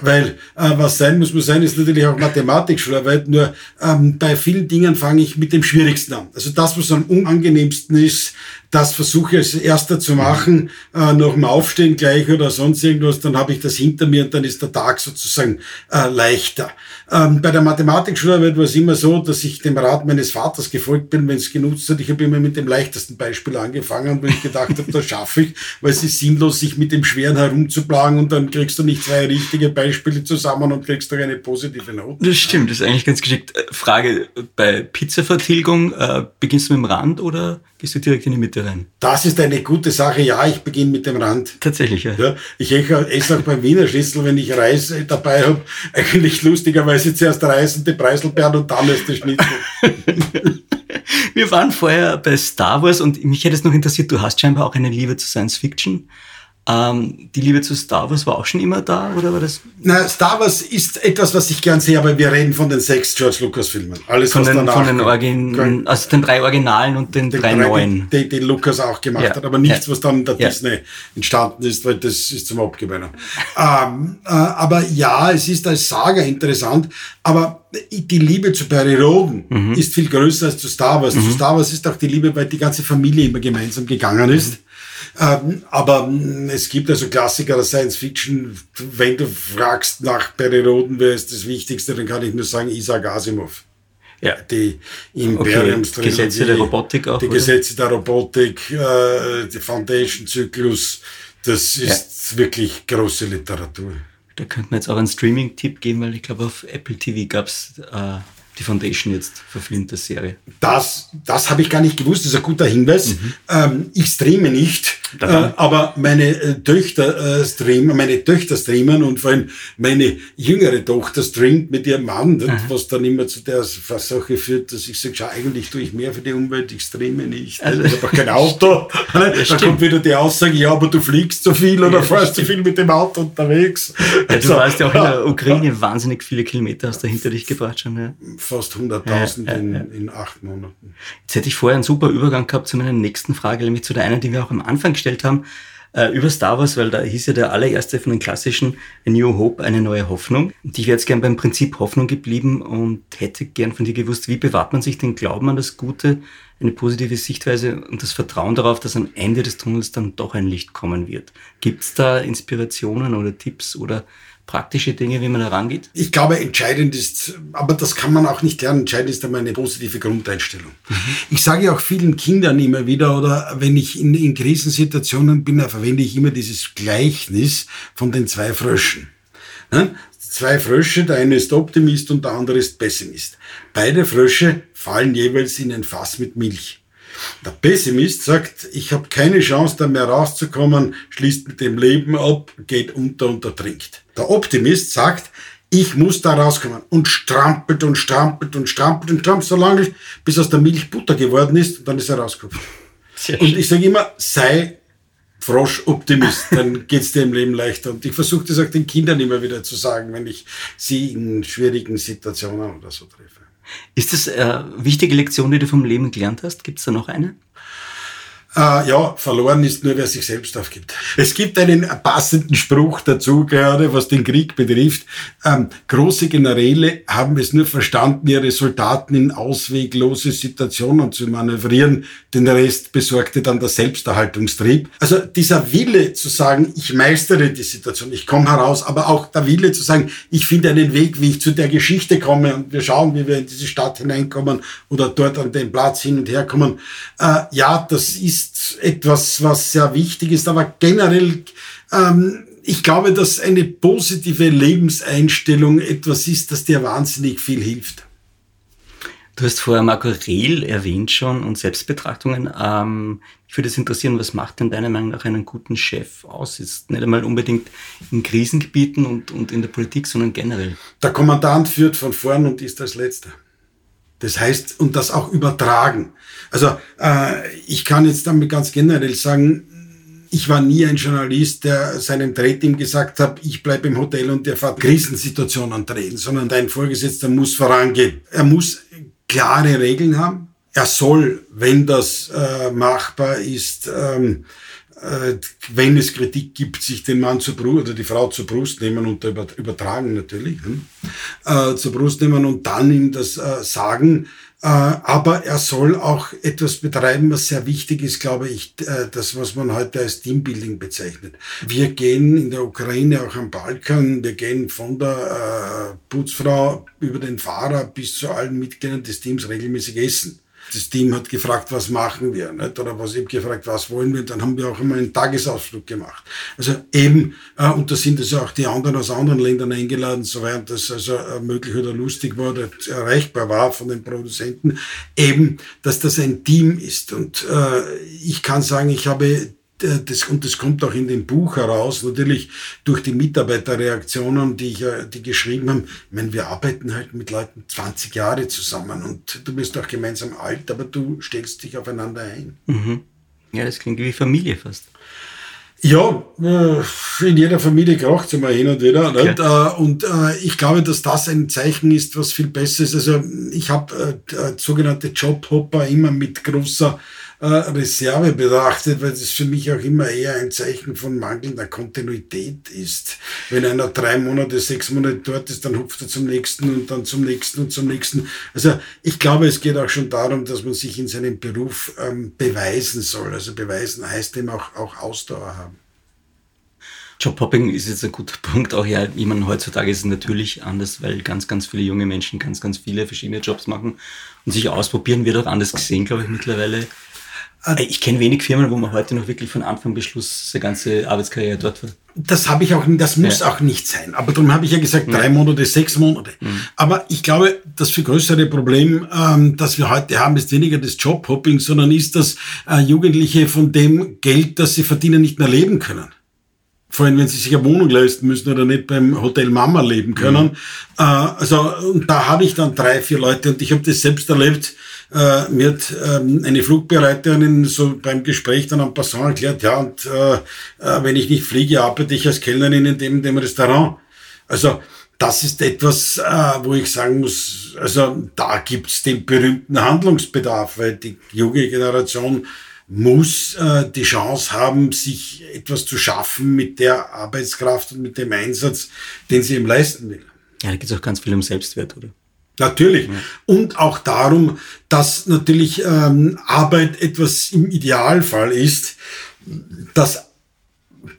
Weil äh, was sein muss, muss sein, ist natürlich auch Mathematikschularbeit. Nur ähm, bei vielen Dingen fange ich mit dem Schwierigsten an. Also das, was am unangenehmsten ist, das versuche ich als erster zu machen, äh, nach dem Aufstehen gleich oder sonst irgendwas, dann habe ich das hinter mir und dann ist der Tag sozusagen äh, leichter. Ähm, bei der Mathematikschularbeit war es immer so, dass ich dem Rat meines Vaters gefolgt bin, wenn es genutzt hat. Ich habe immer mit dem leichtesten Beispiel angefangen, wo ich gedacht habe, das schaffe ich, weil es ist sinnlos, sich mit dem Schweren herumzuplagen und dann kriegst du nicht zwei richtige Beispiele zusammen und kriegst doch eine positive Note. Das stimmt, das ist eigentlich ganz geschickt. Äh, Frage, bei Pizzavertilgung, äh, beginnst du mit dem Rand oder gehst du direkt in die Mitte rein? Das ist eine gute Sache. Ja, ich beginne mit dem Rand. Tatsächlich, ja. ja ich esse auch beim Wiener Schlüssel, wenn ich Reis dabei habe, eigentlich lustigerweise zuerst Reis und die Preiselbeeren und dann ist der Schnitzel. Wir waren vorher bei Star Wars und mich hätte es noch interessiert, du hast scheinbar auch eine Liebe zu Science Fiction. Ähm, die Liebe zu Star Wars war auch schon immer da, oder war das? Na, Star Wars ist etwas, was ich gern sehe, aber wir reden von den sechs George Lucas Filmen. Alles, von was den, von den, Origin, also den drei Originalen und den, den drei, drei, neuen. Die, die Lucas auch gemacht ja. hat, aber nichts, ja. was dann der ja. Disney entstanden ist, weil das ist zum Abgewöhnen. ähm, äh, aber ja, es ist als Saga interessant, aber die Liebe zu Perry Roden mhm. ist viel größer als zu Star Wars. Mhm. Zu Star Wars ist auch die Liebe, weil die ganze Familie immer gemeinsam gegangen ist. Mhm. Ähm, aber mm, es gibt also Klassiker der Science Fiction. Wenn du fragst nach Perry Roden, wer ist das Wichtigste, dann kann ich nur sagen Isaac Asimov. Ja. Die Imperiums okay. Gesetze der Robotik auch. Die oder? Gesetze der Robotik, äh, die Foundation-Zyklus, das ist ja. wirklich große Literatur. Da könnte man jetzt auch einen Streaming-Tipp geben, weil ich glaube, auf Apple TV gab es äh, die Foundation jetzt verfilmte Serie. Das, das habe ich gar nicht gewusst, das ist ein guter Hinweis. Mhm. Ähm, ich streame nicht, äh, aber meine äh, Töchter äh, streamen, meine Töchter streamen und vor allem meine jüngere Tochter streamt mit ihrem Mann, mhm. was dann immer zu der Sache führt, dass ich sage, schau, eigentlich tue ich mehr für die Umwelt, ich streame nicht. Also, ich habe auch kein Auto. da stimmt. kommt wieder die Aussage, ja, aber du fliegst zu viel oder ja, fährst zu viel mit dem Auto unterwegs. Ja, du also, warst ja auch in der Ukraine wahnsinnig viele Kilometer hast du hinter dich gebracht schon. Ja. Fast 100.000 ja, in, in acht Monaten. Jetzt hätte ich vorher einen super Übergang gehabt zu meiner nächsten Frage, nämlich zu der einen, die wir auch am Anfang gestellt haben, äh, über Star Wars, weil da hieß ja der allererste von den klassischen A New Hope, eine neue Hoffnung. Und ich wäre jetzt gern beim Prinzip Hoffnung geblieben und hätte gern von dir gewusst, wie bewahrt man sich den Glauben an das Gute, eine positive Sichtweise und das Vertrauen darauf, dass am Ende des Tunnels dann doch ein Licht kommen wird. Gibt es da Inspirationen oder Tipps oder praktische Dinge, wie man da rangeht? Ich glaube, entscheidend ist, aber das kann man auch nicht lernen, entscheidend ist einmal eine positive Grundeinstellung. Mhm. Ich sage auch vielen Kindern immer wieder, oder wenn ich in, in Krisensituationen bin, da verwende ich immer dieses Gleichnis von den zwei Fröschen. Ne? Zwei Frösche, der eine ist Optimist und der andere ist Pessimist. Beide Frösche fallen jeweils in ein Fass mit Milch. Der Pessimist sagt, ich habe keine Chance, da mehr rauszukommen, schließt mit dem Leben ab, geht unter und ertrinkt. Der Optimist sagt, ich muss da rauskommen und strampelt und strampelt und strampelt und strampelt so lange, bis aus der Milch Butter geworden ist und dann ist er rausgekommen. Und ich sage immer, sei Frosch-Optimist, dann geht's dir im Leben leichter. Und ich versuche das auch den Kindern immer wieder zu sagen, wenn ich sie in schwierigen Situationen oder so treffe. Ist das eine wichtige Lektion, die du vom Leben gelernt hast? Gibt es da noch eine? Äh, ja, verloren ist nur, wer sich selbst aufgibt. Es gibt einen passenden Spruch dazu, gerade was den Krieg betrifft. Ähm, große Generäle haben es nur verstanden, ihre Soldaten in ausweglose Situationen zu manövrieren. Den Rest besorgte dann der Selbsterhaltungstrieb. Also dieser Wille zu sagen, ich meistere die Situation, ich komme heraus, aber auch der Wille zu sagen, ich finde einen Weg, wie ich zu der Geschichte komme und wir schauen, wie wir in diese Stadt hineinkommen oder dort an den Platz hin und her kommen. Äh, ja, das ist ist etwas, was sehr wichtig ist, aber generell, ähm, ich glaube, dass eine positive Lebenseinstellung etwas ist, das dir wahnsinnig viel hilft. Du hast vorher Marco Rehl erwähnt schon und Selbstbetrachtungen. Ähm, ich würde es interessieren, was macht denn deiner Meinung nach einen guten Chef aus? Ist nicht einmal unbedingt in Krisengebieten und, und in der Politik, sondern generell. Der Kommandant führt von vorn und ist als Letzter. Das heißt, und das auch übertragen. Also äh, ich kann jetzt damit ganz generell sagen, ich war nie ein Journalist, der seinem Drehteam gesagt hat, ich bleibe im Hotel und der fährt Krisensituationen drehen, sondern dein Vorgesetzter muss vorangehen. Er muss klare Regeln haben. Er soll, wenn das äh, machbar ist, ähm, äh, wenn es Kritik gibt, sich den Mann zur Brust oder die Frau zur Brust nehmen und übertragen natürlich, hm? äh, zur Brust nehmen und dann ihm das äh, sagen. Äh, aber er soll auch etwas betreiben, was sehr wichtig ist, glaube ich, äh, das, was man heute als Teambuilding bezeichnet. Wir gehen in der Ukraine, auch am Balkan, wir gehen von der äh, Putzfrau über den Fahrer bis zu allen Mitgliedern des Teams regelmäßig essen das Team hat gefragt, was machen wir, nicht? oder was eben gefragt, was wollen wir, dann haben wir auch immer einen Tagesausflug gemacht. Also eben, äh, und da sind also auch die anderen aus anderen Ländern eingeladen, soweit das also äh, möglich oder lustig war oder erreichbar war von den Produzenten, eben, dass das ein Team ist. Und äh, ich kann sagen, ich habe das, und das kommt auch in dem Buch heraus, natürlich durch die Mitarbeiterreaktionen, die ich die geschrieben haben. Ich meine, wir arbeiten halt mit Leuten 20 Jahre zusammen und du bist auch gemeinsam alt, aber du stellst dich aufeinander ein. Mhm. Ja, das klingt wie Familie fast. Ja, äh, in jeder Familie kracht es immer hin und wieder. Okay. Äh, und ich glaube, dass das ein Zeichen ist, was viel besser ist. Also ich habe sogenannte Jobhopper immer mit großer äh, Reserve betrachtet, weil das für mich auch immer eher ein Zeichen von mangelnder Kontinuität ist. Wenn einer drei Monate, sechs Monate dort ist, dann hupft er zum nächsten und dann zum nächsten und zum nächsten. Also ich glaube, es geht auch schon darum, dass man sich in seinem Beruf ähm, beweisen soll. Also beweisen heißt eben auch, auch Ausdauer haben. Jobhopping ist jetzt ein guter Punkt. Auch ja, ich meine, heutzutage ist es natürlich anders, weil ganz, ganz viele junge Menschen ganz, ganz viele verschiedene Jobs machen und sich ausprobieren wird auch anders gesehen, glaube ich, mittlerweile. Äh, ich kenne wenig Firmen, wo man heute noch wirklich von Anfang bis Schluss seine ganze Arbeitskarriere dort war. Das habe ich auch, das muss ja. auch nicht sein. Aber darum habe ich ja gesagt, drei Monate, sechs Monate. Mhm. Aber ich glaube, das viel größere Problem, ähm, das wir heute haben, ist weniger das Jobhopping, sondern ist, dass äh, Jugendliche von dem Geld, das sie verdienen, nicht mehr leben können vor allem wenn sie sich eine Wohnung leisten müssen oder nicht beim Hotel Mama leben können. Mhm. Äh, also und da habe ich dann drei, vier Leute und ich habe das selbst erlebt. Äh, mir hat ähm, eine Flugbereiterin so beim Gespräch dann am Passant erklärt, ja, und äh, äh, wenn ich nicht fliege, arbeite ich als Kellnerin in dem, dem Restaurant. Also das ist etwas, äh, wo ich sagen muss, also da gibt's den berühmten Handlungsbedarf, weil die junge Generation muss äh, die Chance haben, sich etwas zu schaffen mit der Arbeitskraft und mit dem Einsatz, den sie ihm leisten will. Ja, da geht es auch ganz viel um Selbstwert, oder? Natürlich. Ja. Und auch darum, dass natürlich ähm, Arbeit etwas im Idealfall ist, das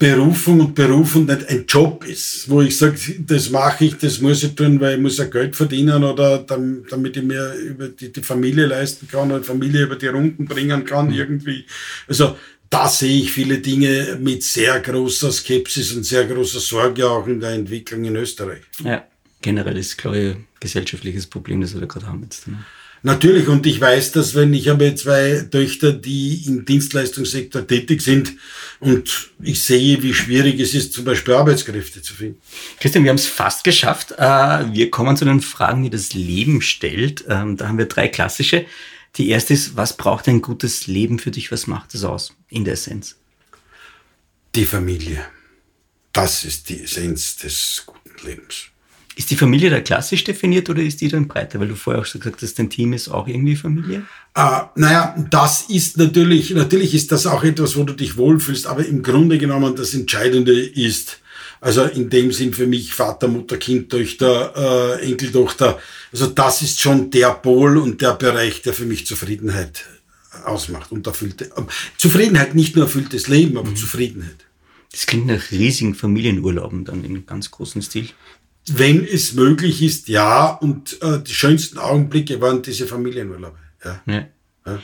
Berufung und Berufung nicht ein Job ist, wo ich sage, das mache ich, das muss ich tun, weil ich muss ja Geld verdienen oder damit ich mir über die, die Familie leisten kann oder die Familie über die Runden bringen kann mhm. irgendwie. Also da sehe ich viele Dinge mit sehr großer Skepsis und sehr großer Sorge auch in der Entwicklung in Österreich. Ja, generell ist, glaube ich, ein gesellschaftliches Problem, das wir da gerade haben jetzt. Ne? Natürlich, und ich weiß, dass wenn ich habe zwei Töchter, die im Dienstleistungssektor tätig sind und ich sehe, wie schwierig es ist, zum Beispiel Arbeitskräfte zu finden. Christian, wir haben es fast geschafft. Äh, wir kommen zu den Fragen, die das Leben stellt. Ähm, da haben wir drei klassische. Die erste ist, was braucht ein gutes Leben für dich? Was macht es aus in der Essenz? Die Familie. Das ist die Essenz des guten Lebens. Ist die Familie da klassisch definiert oder ist die dann breiter? Weil du vorher auch schon gesagt hast, dein Team ist auch irgendwie Familie? Äh, naja, das ist natürlich, natürlich ist das auch etwas, wo du dich wohlfühlst, aber im Grunde genommen das Entscheidende ist, also in dem Sinn für mich Vater, Mutter, Kind, Töchter, äh, Enkeltochter. Also das ist schon der Pol und der Bereich, der für mich Zufriedenheit ausmacht und erfüllte. Äh, Zufriedenheit, nicht nur erfülltes Leben, aber mhm. Zufriedenheit. Das klingt nach riesigen Familienurlauben dann in ganz großen Stil wenn es möglich ist, ja. Und äh, die schönsten Augenblicke waren diese Familienurlaube. Ja. ja.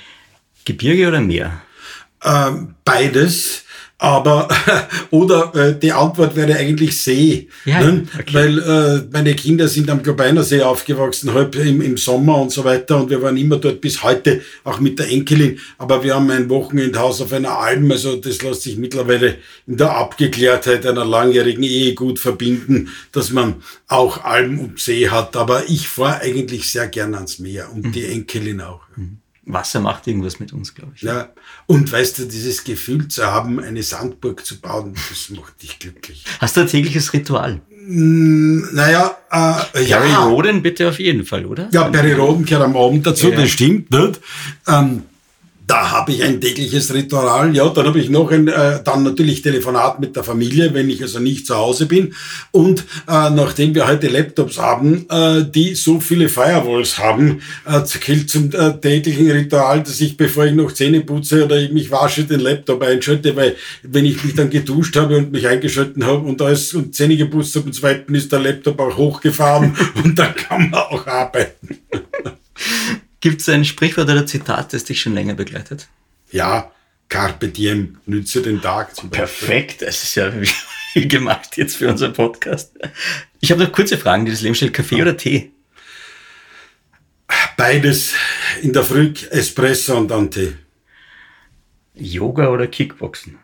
Gebirge oder Meer? Ähm, beides. Aber, oder äh, die Antwort wäre eigentlich See. Ja, ne? okay. Weil äh, meine Kinder sind am Globeiner See aufgewachsen, halb im, im Sommer und so weiter. Und wir waren immer dort bis heute, auch mit der Enkelin. Aber wir haben ein Wochenendhaus auf einer Alm. Also das lässt sich mittlerweile in der Abgeklärtheit einer langjährigen Ehe gut verbinden, dass man auch Alm und See hat. Aber ich fahre eigentlich sehr gern ans Meer und mhm. die Enkelin auch. Mhm. Wasser macht irgendwas mit uns, glaube ich. Ja, und weißt du, dieses Gefühl zu haben, eine Sandburg zu bauen, das macht dich glücklich. Hast du ein tägliches Ritual? Mm, naja, äh, ja. Perry Roden bitte auf jeden Fall, oder? Ja, Perry Roden gehört am Abend dazu, ja. das stimmt nicht. Ähm, da habe ich ein tägliches Ritual. Ja, dann habe ich noch ein, äh, dann natürlich Telefonat mit der Familie, wenn ich also nicht zu Hause bin. Und äh, nachdem wir heute Laptops haben, äh, die so viele Firewalls haben, äh, gilt zum äh, täglichen Ritual, dass ich, bevor ich noch Zähne putze oder ich mich wasche, den Laptop einschalte, weil wenn ich mich dann geduscht habe und mich eingeschalten habe und alles und Zähne geputzt habe und zweiten ist der Laptop auch hochgefahren und dann kann man auch arbeiten. Gibt es ein Sprichwort oder Zitat, das dich schon länger begleitet? Ja, Carpe diem, nütze den Tag. Zum Perfekt, das ist ja wie gemacht jetzt für unseren Podcast. Ich habe noch kurze Fragen, die das Leben stellt. Kaffee oder Tee? Beides. In der Früh Espresso und dann Tee. Yoga oder Kickboxen?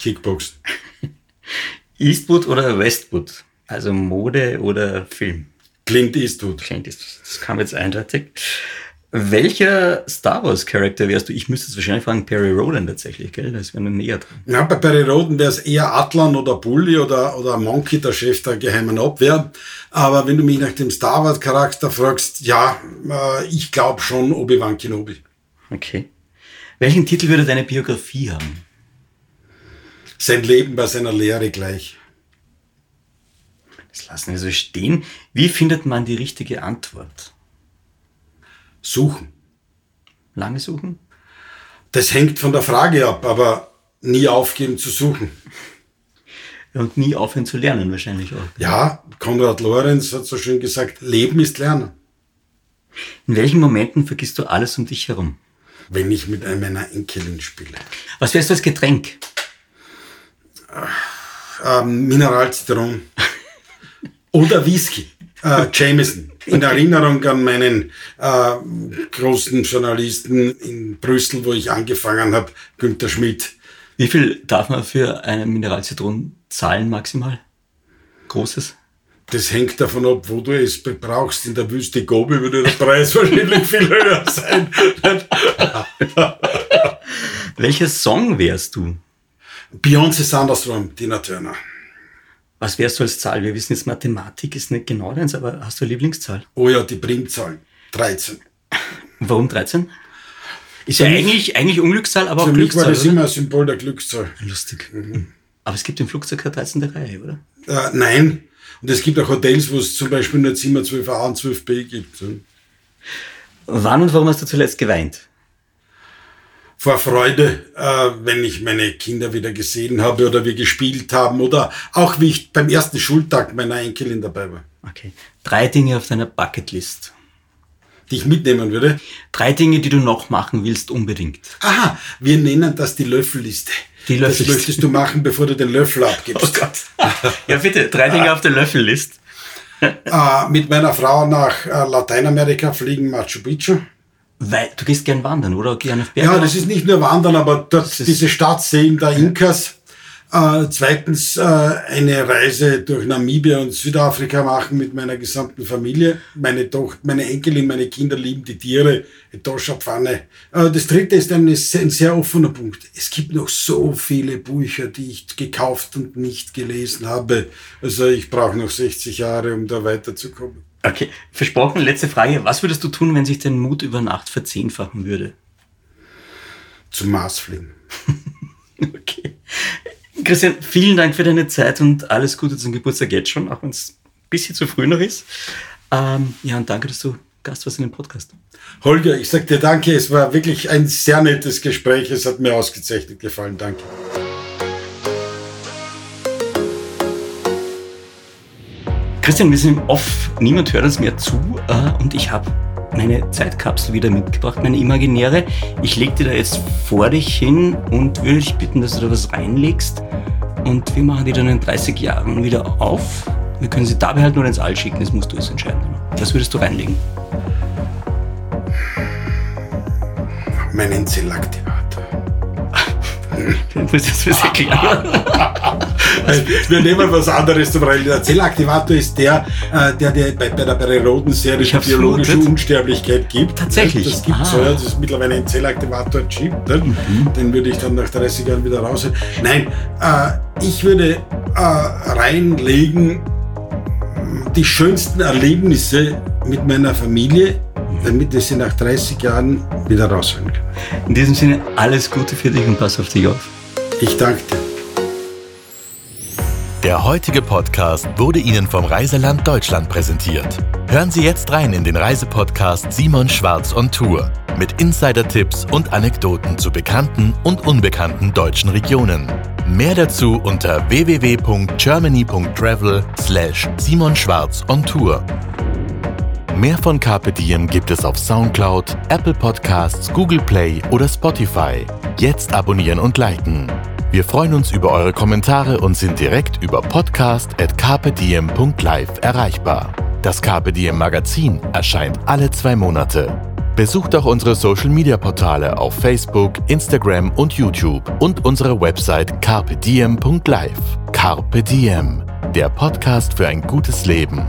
Kickboxen. Eastwood oder Westwood? Also Mode oder Film? Clint Eastwood. Clint Eastwood. Das kam jetzt eindeutig. Welcher Star Wars Charakter wärst du? Ich müsste es wahrscheinlich fragen, Perry Roden tatsächlich, gell? Das wäre näher dran. Ja, bei Perry Roden wäre es eher Atlan oder Bully oder, oder Monkey, der Chef der geheimen Abwehr. Aber wenn du mich nach dem Star Wars Charakter fragst, ja, äh, ich glaube schon Obi-Wan Kenobi. Okay. Welchen Titel würde deine Biografie haben? Sein Leben bei seiner Lehre gleich. Das lassen wir so stehen. Wie findet man die richtige Antwort? Suchen. Lange suchen? Das hängt von der Frage ab, aber nie aufgeben zu suchen. Und nie aufhören zu lernen, wahrscheinlich auch. Ja, Konrad Lorenz hat so schön gesagt, Leben ist Lernen. In welchen Momenten vergisst du alles um dich herum? wenn ich mit meiner Enkelin spiele. Was wärst du als Getränk? Ähm, Mineralzitron oder Whisky. Äh, Jameson. In Erinnerung an meinen äh, großen Journalisten in Brüssel, wo ich angefangen habe, Günter Schmidt. Wie viel darf man für einen Mineralzitron zahlen maximal? Großes? Das hängt davon ab, wo du es brauchst. In der Wüste Gobi würde der Preis wahrscheinlich viel höher sein. Welcher Song wärst du? Beyoncé Thunderstorm, Tina Turner. Was wärst du als Zahl? Wir wissen jetzt, Mathematik ist nicht genau deins, aber hast du eine Lieblingszahl? Oh ja, die Primzahl. 13. Warum 13? Ist ja eigentlich, eigentlich Unglückszahl, aber auch Für mich war Glückszahl. das oder? immer ein Symbol der Glückszahl. Lustig. Aber es gibt im Flugzeug keine 13. Reihe, oder? Äh, nein. Und es gibt auch Hotels, wo es zum Beispiel nur Zimmer 12a und 12b gibt. Wann und warum hast du zuletzt geweint? Vor Freude, äh, wenn ich meine Kinder wieder gesehen habe oder wir gespielt haben oder auch wie ich beim ersten Schultag meiner Enkelin dabei war, Okay. Drei Dinge auf deiner Bucketlist. die ich mitnehmen würde. Drei Dinge, die du noch machen willst, unbedingt. Aha, wir nennen das die Löffelliste. Die Das Löffelliste. möchtest du machen, bevor du den Löffel abgibst. Gott. ja, bitte, drei Dinge auf der Löffellist. Äh, mit meiner Frau nach äh, Lateinamerika fliegen, Machu Picchu. Weil, du gehst gern wandern, oder? Gern auf Berge? Ja, das ist nicht nur Wandern, aber dort ist- diese Stadt sehen der Inkas. Äh, zweitens äh, eine Reise durch Namibia und Südafrika machen mit meiner gesamten Familie. Meine Tochter, meine Enkelin, meine Kinder lieben die Tiere, Etosha-Pfanne. Äh, das dritte ist ein, ist ein sehr offener Punkt. Es gibt noch so viele Bücher, die ich gekauft und nicht gelesen habe. Also ich brauche noch 60 Jahre, um da weiterzukommen. Okay, versprochen, letzte Frage. Was würdest du tun, wenn sich dein Mut über Nacht verzehnfachen würde? Zum Mars fliegen. Okay. Christian, vielen Dank für deine Zeit und alles Gute zum Geburtstag jetzt schon, auch wenn es ein bisschen zu früh noch ist. Ähm, ja, und danke, dass du Gast warst in dem Podcast. Holger, ich sag dir danke. Es war wirklich ein sehr nettes Gespräch. Es hat mir ausgezeichnet gefallen. Danke. Christian, wir sind im Off, niemand hört uns mehr zu äh, und ich habe meine Zeitkapsel wieder mitgebracht, meine imaginäre. Ich leg die da jetzt vor dich hin und würde dich bitten, dass du da was reinlegst. Und wir machen die dann in 30 Jahren wieder auf. Wir können sie da behalten oder ins All schicken, das musst du es entscheiden. Was würdest du reinlegen? Meinen Zellaktivator. Du musst das was erklären. Wir nehmen was anderes zum Rein. Der Zellaktivator ist der, äh, der dir bei, bei der Periodenserie Ich die biologische vermutet. Unsterblichkeit gibt. Tatsächlich? Das gibt Ah. so, ja, das ist mittlerweile ein Zellaktivator-Chip. Ne? Mhm. Den würde ich dann nach 30 Jahren wieder raus. Nein, äh, ich würde äh, reinlegen die schönsten Erlebnisse mit meiner Familie, damit ich sie nach 30 Jahren wieder rausholen kann. In diesem Sinne, alles Gute für dich und pass auf dich auf. Ich danke dir. Der heutige Podcast wurde Ihnen vom Reiseland Deutschland präsentiert. Hören Sie jetzt rein in den Reisepodcast Simon Schwarz on Tour mit Insider-Tipps und Anekdoten zu bekannten und unbekannten deutschen Regionen. Mehr dazu unter www.germany.travel slash Simon Schwarz on Tour. Mehr von Carpe Diem gibt es auf Soundcloud, Apple Podcasts, Google Play oder Spotify. Jetzt abonnieren und liken. Wir freuen uns über eure Kommentare und sind direkt über podcast.carpediem.live erreichbar. Das Diem Magazin erscheint alle zwei Monate. Besucht auch unsere Social Media Portale auf Facebook, Instagram und YouTube und unsere Website carpediem.live. Carpe Diem, der Podcast für ein gutes Leben.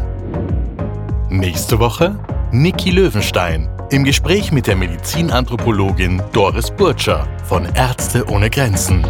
Nächste Woche Niki Löwenstein im Gespräch mit der Medizinanthropologin Doris Burtscher von Ärzte ohne Grenzen.